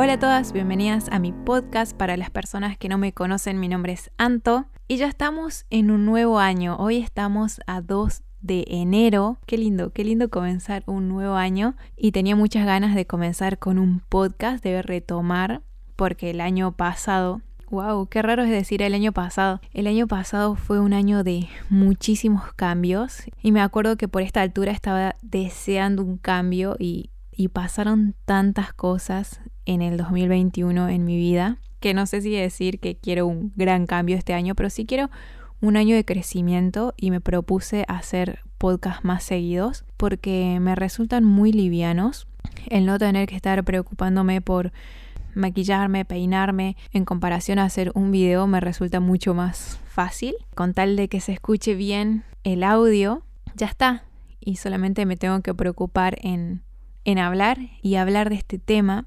Hola a todas, bienvenidas a mi podcast. Para las personas que no me conocen, mi nombre es Anto y ya estamos en un nuevo año. Hoy estamos a 2 de enero. Qué lindo, qué lindo comenzar un nuevo año y tenía muchas ganas de comenzar con un podcast, de retomar porque el año pasado Wow, qué raro es decir el año pasado. El año pasado fue un año de muchísimos cambios y me acuerdo que por esta altura estaba deseando un cambio y, y pasaron tantas cosas en el 2021 en mi vida, que no sé si decir que quiero un gran cambio este año, pero sí quiero un año de crecimiento y me propuse hacer podcasts más seguidos porque me resultan muy livianos el no tener que estar preocupándome por maquillarme, peinarme, en comparación a hacer un video me resulta mucho más fácil. Con tal de que se escuche bien el audio, ya está. Y solamente me tengo que preocupar en, en hablar y hablar de este tema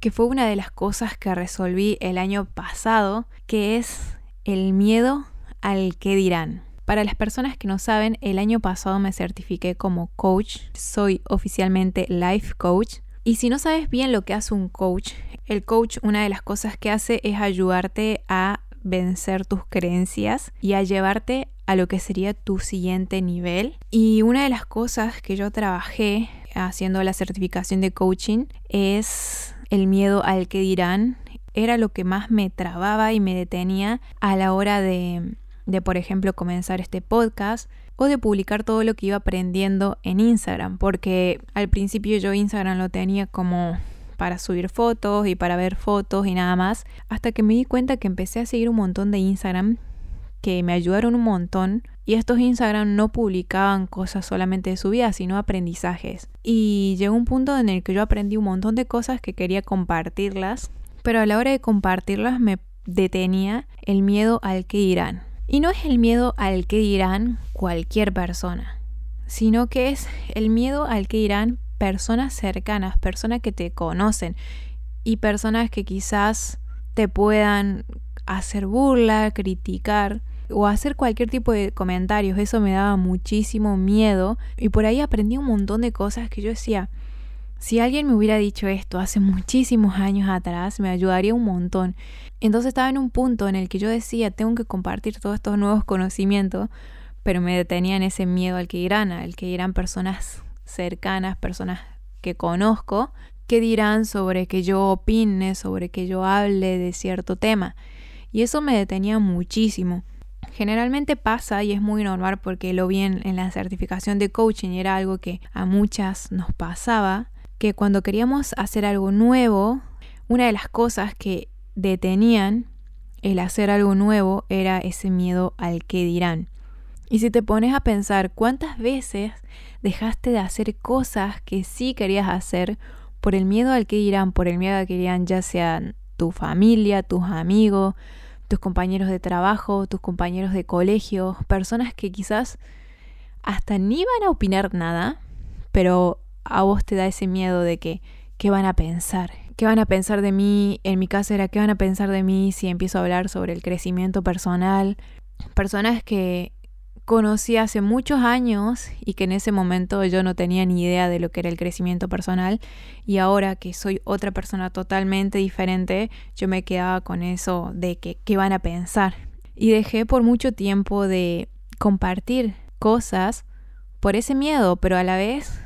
que fue una de las cosas que resolví el año pasado, que es el miedo al que dirán. Para las personas que no saben, el año pasado me certifiqué como coach, soy oficialmente life coach. Y si no sabes bien lo que hace un coach, el coach una de las cosas que hace es ayudarte a vencer tus creencias y a llevarte a lo que sería tu siguiente nivel. Y una de las cosas que yo trabajé haciendo la certificación de coaching es el miedo al que dirán era lo que más me trababa y me detenía a la hora de, de, por ejemplo, comenzar este podcast o de publicar todo lo que iba aprendiendo en Instagram, porque al principio yo Instagram lo tenía como para subir fotos y para ver fotos y nada más, hasta que me di cuenta que empecé a seguir un montón de Instagram que me ayudaron un montón y estos Instagram no publicaban cosas solamente de su vida, sino aprendizajes. Y llegó un punto en el que yo aprendí un montón de cosas que quería compartirlas, pero a la hora de compartirlas me detenía el miedo al que dirán. Y no es el miedo al que dirán cualquier persona, sino que es el miedo al que dirán personas cercanas, personas que te conocen y personas que quizás te puedan hacer burla, criticar o hacer cualquier tipo de comentarios. Eso me daba muchísimo miedo y por ahí aprendí un montón de cosas que yo decía, si alguien me hubiera dicho esto hace muchísimos años atrás, me ayudaría un montón. Entonces estaba en un punto en el que yo decía, tengo que compartir todos estos nuevos conocimientos, pero me detenía en ese miedo al que irán, al que irán personas cercanas, personas que conozco, que dirán sobre que yo opine, sobre que yo hable de cierto tema. Y eso me detenía muchísimo. Generalmente pasa y es muy normal porque lo vi en, la certificación de coaching y era algo que a muchas nos pasaba, que cuando queríamos hacer algo nuevo, una de las cosas que detenían el hacer algo nuevo era ese miedo al que dirán. Y si te pones a pensar cuántas veces dejaste de hacer cosas que sí querías hacer por el miedo al que dirán, por el miedo al que dirán ya sean tu familia, tus amigos, tus compañeros de trabajo, tus compañeros de colegio, personas que quizás hasta ni van a opinar nada, pero a vos te da ese miedo de que, ¿qué van a pensar? ¿Qué van a pensar de mí? En mi caso era, ¿qué van a pensar de mí si empiezo a hablar sobre el crecimiento personal? Personas que conocí hace muchos años y que en ese momento yo no tenía ni idea de lo que era el crecimiento personal y ahora que soy otra persona totalmente diferente, yo me quedaba con eso de que qué van a pensar. Y dejé por mucho tiempo de compartir cosas por ese miedo, pero a la vez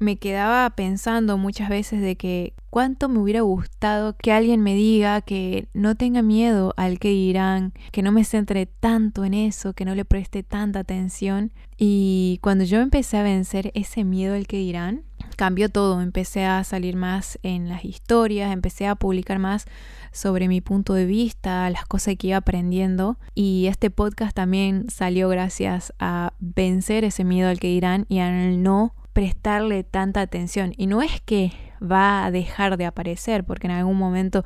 me quedaba pensando muchas veces de que cuánto me hubiera gustado que alguien me diga que no tenga miedo al que dirán, que no me centre tanto en eso, que no le preste tanta atención. Y cuando yo empecé a vencer ese miedo al que dirán, cambió todo, empecé a salir más en las historias, empecé a publicar más sobre mi punto de vista, las cosas que iba aprendiendo y este podcast también salió gracias a vencer ese miedo al que dirán y al no prestarle tanta atención. Y no es que va a dejar de aparecer, porque en algún momento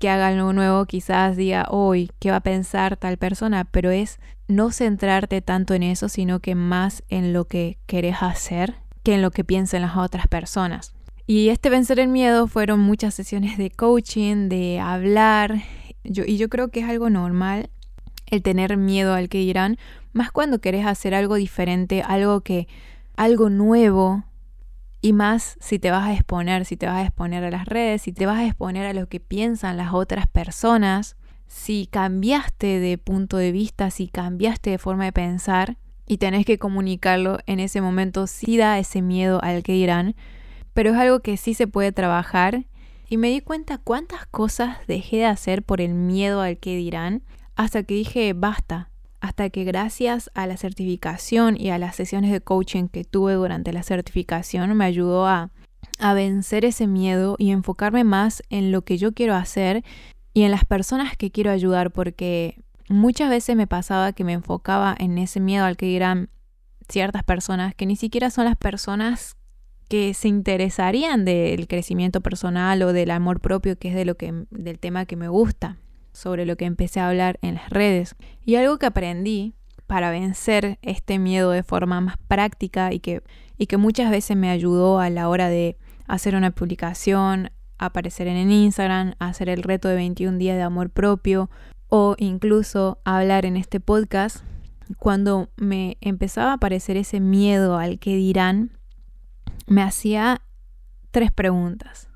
que haga algo nuevo quizás diga, hoy, ¿qué va a pensar tal persona? Pero es no centrarte tanto en eso, sino que más en lo que querés hacer que en lo que piensen las otras personas. Y este vencer el miedo fueron muchas sesiones de coaching, de hablar, yo, y yo creo que es algo normal el tener miedo al que dirán, más cuando querés hacer algo diferente, algo que algo nuevo Y más si te vas a exponer, si te vas a exponer a las redes, si te vas a exponer a lo que piensan las otras personas, si cambiaste de punto de vista, si cambiaste de forma de pensar y tenés que comunicarlo en ese momento, sí da ese miedo al que dirán, pero es algo que sí se puede trabajar. Y me di cuenta cuántas cosas dejé de hacer por el miedo al que dirán hasta que dije basta, hasta que gracias a la certificación y a las sesiones de coaching que tuve durante la certificación me ayudó a, a vencer ese miedo y enfocarme más en lo que yo quiero hacer y en las personas que quiero ayudar porque muchas veces me pasaba que me enfocaba en ese miedo al que dirán ciertas personas que ni siquiera son las personas que se interesarían del crecimiento personal o del amor propio, que es de lo que del tema que me gusta, sobre lo que empecé a hablar en las redes. Y algo que aprendí para vencer este miedo de forma más práctica y que, y que muchas veces me ayudó a la hora de hacer una publicación, aparecer en Instagram, hacer el reto de 21 días de amor propio o incluso hablar en este podcast, cuando me empezaba a aparecer ese miedo al que dirán, me hacía tres preguntas.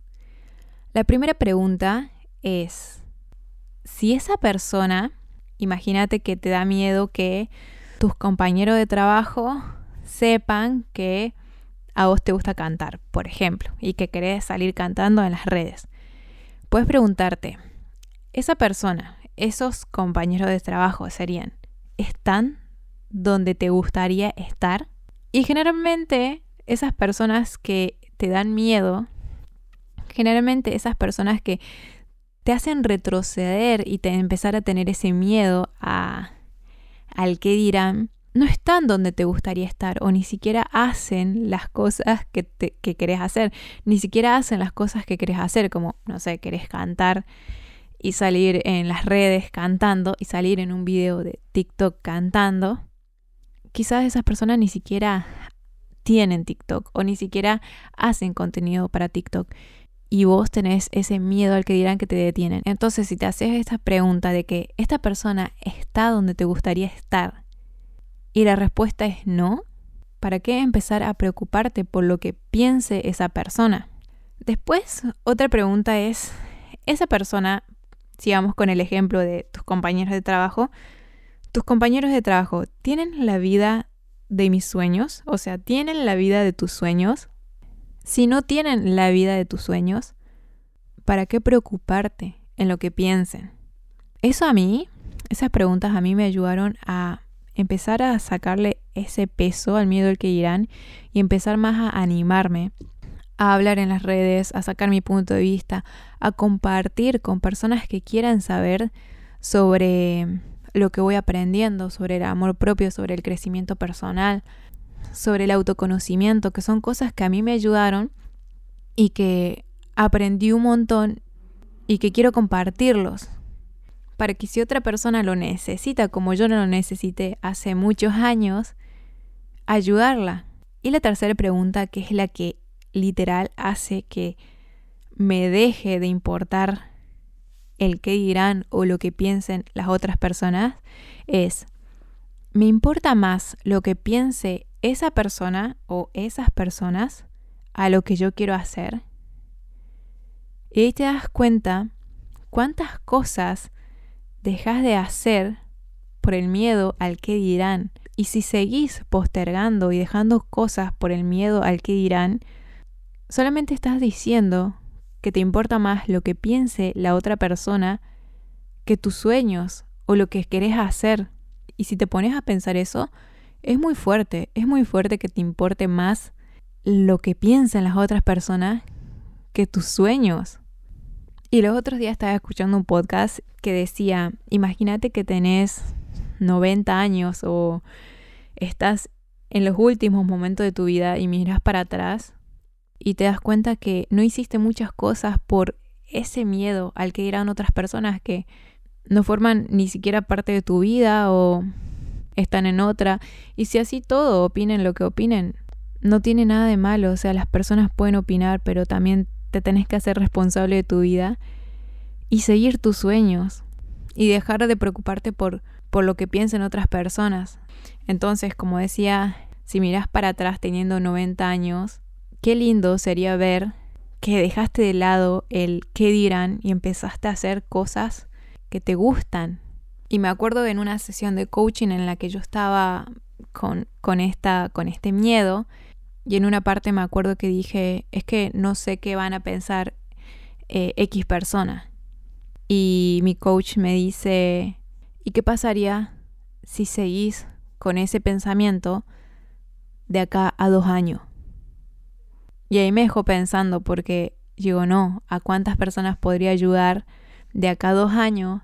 La primera pregunta es, si esa persona, imagínate que te da miedo que tus compañeros de trabajo sepan que a vos te gusta cantar, por ejemplo, y que querés salir cantando en las redes. Puedes preguntarte, esa persona, esos compañeros de trabajo serían, ¿están donde te gustaría estar? Y generalmente esas personas que te dan miedo, generalmente esas personas que te hacen retroceder y te empezar a tener ese miedo a, al que dirán, no están donde te gustaría estar o ni siquiera hacen las cosas que, te, que querés hacer, ni siquiera hacen las cosas que querés hacer, como, no sé, querés cantar y salir en las redes cantando y salir en un video de TikTok cantando. Quizás esas personas ni siquiera tienen TikTok o ni siquiera hacen contenido para TikTok y vos tenés ese miedo al que dirán que te detienen. Entonces, si te haces esta pregunta de que esta persona está donde te gustaría estar y la respuesta es no, ¿para qué empezar a preocuparte por lo que piense esa persona? Después, otra pregunta es, esa persona, sigamos con el ejemplo de tus compañeros de trabajo, tus compañeros de trabajo tienen la vida de mis sueños, o sea, tienen la vida de tus sueños. Si no tienen la vida de tus sueños, ¿para qué preocuparte en lo que piensen? Eso a mí, esas preguntas a mí me ayudaron a empezar a sacarle ese peso al miedo al que irán y empezar más a animarme a hablar en las redes, a sacar mi punto de vista, a compartir con personas que quieran saber sobre lo que voy aprendiendo sobre el amor propio, sobre el crecimiento personal, sobre el autoconocimiento, que son cosas que a mí me ayudaron y que aprendí un montón y que quiero compartirlos para que si otra persona lo necesita como yo no lo necesité hace muchos años, ayudarla. Y la tercera pregunta, que es la que literal hace que me deje de importar el qué dirán o lo que piensen las otras personas es, me importa más lo que piense esa persona o esas personas a lo que yo quiero hacer. Y ahí te das cuenta cuántas cosas dejas de hacer por el miedo al que dirán. Y si seguís postergando y dejando cosas por el miedo al que dirán, solamente estás diciendo que te importa más lo que piense la otra persona que tus sueños o lo que querés hacer. Y si te pones a pensar eso, es muy fuerte, es muy fuerte que te importe más lo que piensen las otras personas que tus sueños. Y los otros días estaba escuchando un podcast que decía, imagínate que tenés 90 años o estás en los últimos momentos de tu vida y miras para atrás y te das cuenta que no hiciste muchas cosas por ese miedo al que dirán otras personas que no forman ni siquiera parte de tu vida o están en otra. Y si así todo opinen lo que opinen, no tiene nada de malo. O sea, las personas pueden opinar, pero también te tenés que hacer responsable de tu vida y seguir tus sueños y dejar de preocuparte por, por lo que piensen otras personas. Entonces, como decía, si miras para atrás teniendo 90 años, qué lindo sería ver que dejaste de lado el qué dirán y empezaste a hacer cosas que te gustan. Y me acuerdo en una sesión de coaching en la que yo estaba con, con, esta, con este miedo y en una parte me acuerdo que dije, es que no sé qué van a pensar eh, X persona. Y mi coach me dice, ¿y qué pasaría si seguís con ese pensamiento de acá a dos años? Y ahí me dejó pensando porque digo, no, ¿a cuántas personas podría ayudar de acá a dos años?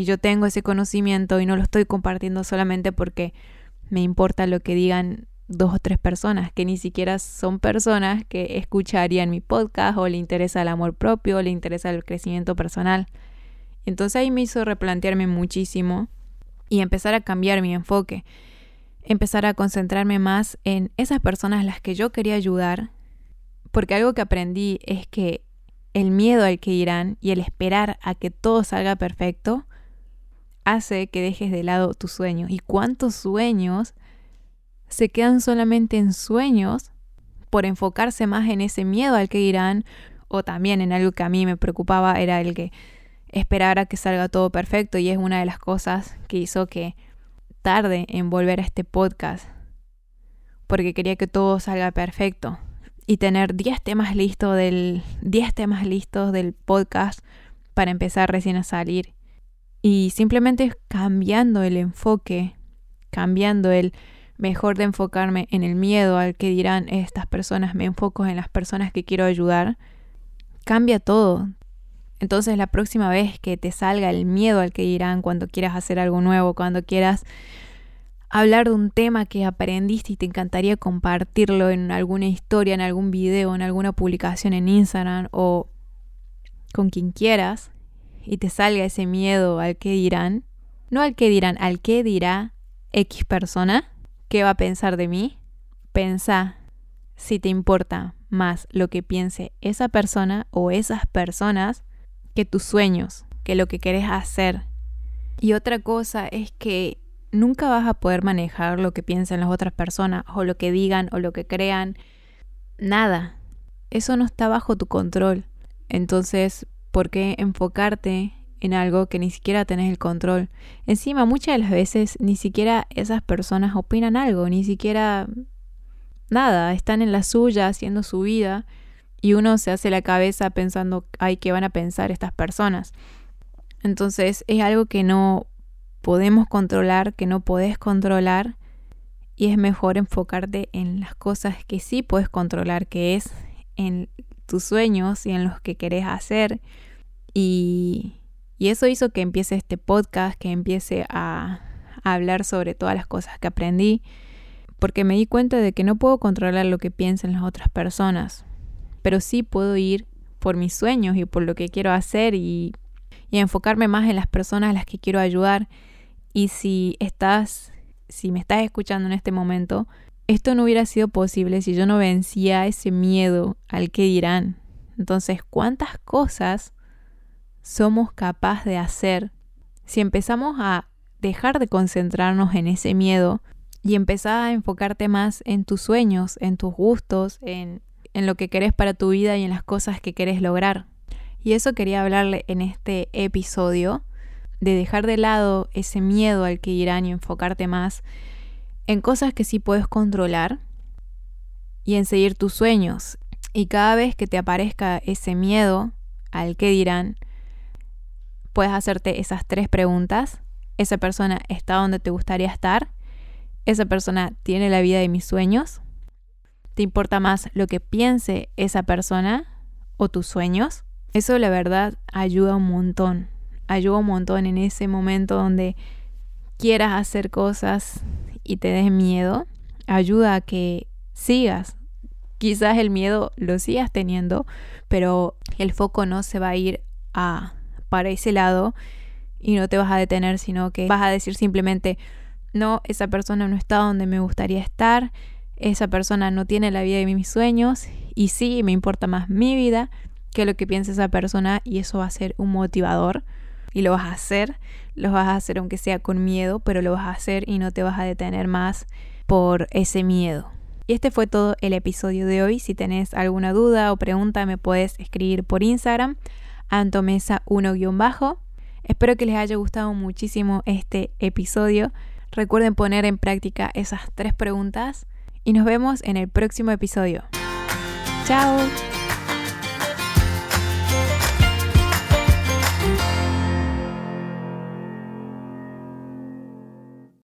Y yo tengo ese conocimiento y no lo estoy compartiendo solamente porque me importa lo que digan dos o tres personas, que ni siquiera son personas que escucharían mi podcast o le interesa el amor propio o le interesa el crecimiento personal. Entonces ahí me hizo replantearme muchísimo y empezar a cambiar mi enfoque, empezar a concentrarme más en esas personas a las que yo quería ayudar, porque algo que aprendí es que el miedo al que irán y el esperar a que todo salga perfecto hace que dejes de lado tus sueños. ¿Y cuántos sueños se quedan solamente en sueños por enfocarse más en ese miedo al que irán o también en algo que a mí me preocupaba era el que esperara que salga todo perfecto y es una de las cosas que hizo que tarde en volver a este podcast porque quería que todo salga perfecto. Y tener 10 temas listos del 10 temas listos del podcast para empezar recién a salir y simplemente cambiando el enfoque, cambiando el mejor de enfocarme en el miedo al que dirán estas personas, me enfoco en las personas que quiero ayudar, cambia todo. Entonces la próxima vez que te salga el miedo al que dirán cuando quieras hacer algo nuevo, cuando quieras hablar de un tema que aprendiste y te encantaría compartirlo en alguna historia, en algún video, en alguna publicación en Instagram o con quien quieras, y te salga ese miedo al que dirán, no al que dirán, al que dirá X persona, ¿qué va a pensar de mí? Pensa si te importa más lo que piense esa persona o esas personas que tus sueños, que lo que querés hacer. Y otra cosa es que nunca vas a poder manejar lo que piensen las otras personas o lo que digan o lo que crean. Nada. Eso no está bajo tu control. Entonces, ¿por qué enfocarte en algo que ni siquiera tenés el control. Encima, muchas de las veces ni siquiera esas personas opinan algo, ni siquiera nada, están en la suya, haciendo su vida, y uno se hace la cabeza pensando, ay, ¿qué van a pensar estas personas? Entonces es algo que no podemos controlar, que no podés controlar, y es mejor enfocarte en las cosas que sí puedes controlar, que es en tus sueños y en los que querés hacer. Y, y eso hizo que empiece este podcast, que empiece a, hablar sobre todas las cosas que aprendí, porque me di cuenta de que no puedo controlar lo que piensen las otras personas, pero sí puedo ir por mis sueños y por lo que quiero hacer y, y enfocarme más en las personas a las que quiero ayudar. Y si estás, si me estás escuchando en este momento, esto no hubiera sido posible si yo no vencía ese miedo al que dirán. Entonces, ¿cuántas cosas somos capaces de hacer si empezamos a dejar de concentrarnos en ese miedo y empezar a enfocarte más en tus sueños, en tus gustos, en, en lo que querés para tu vida y en las cosas que querés lograr. Y eso quería hablarle en este episodio, de dejar de lado ese miedo al que irán y enfocarte más en cosas que sí puedes controlar y en seguir tus sueños. Y cada vez que te aparezca ese miedo al que dirán, puedes hacerte esas tres preguntas. ¿Esa persona está donde te gustaría estar? ¿Esa persona tiene la vida de mis sueños? ¿Te importa más lo que piense esa persona o tus sueños? Eso la verdad ayuda un montón. Ayuda un montón en ese momento donde quieras hacer cosas y te des miedo. Ayuda a que sigas. Quizás el miedo lo sigas teniendo, pero el foco no se va a ir a para ese lado y no te vas a detener, sino que vas a decir simplemente, no, esa persona no está donde me gustaría estar, esa persona no tiene la vida de mis sueños y sí, me importa más mi vida que lo que piensa esa persona y eso va a ser un motivador y lo vas a hacer, lo vas a hacer aunque sea con miedo, pero lo vas a hacer y no te vas a detener más por ese miedo. Y este fue todo el episodio de hoy. Si tenés alguna duda o pregunta me puedes escribir por Instagram, antomesa1-bajo. Espero que les haya gustado muchísimo este episodio. Recuerden poner en práctica esas tres preguntas y nos vemos en el próximo episodio. ¡Chao!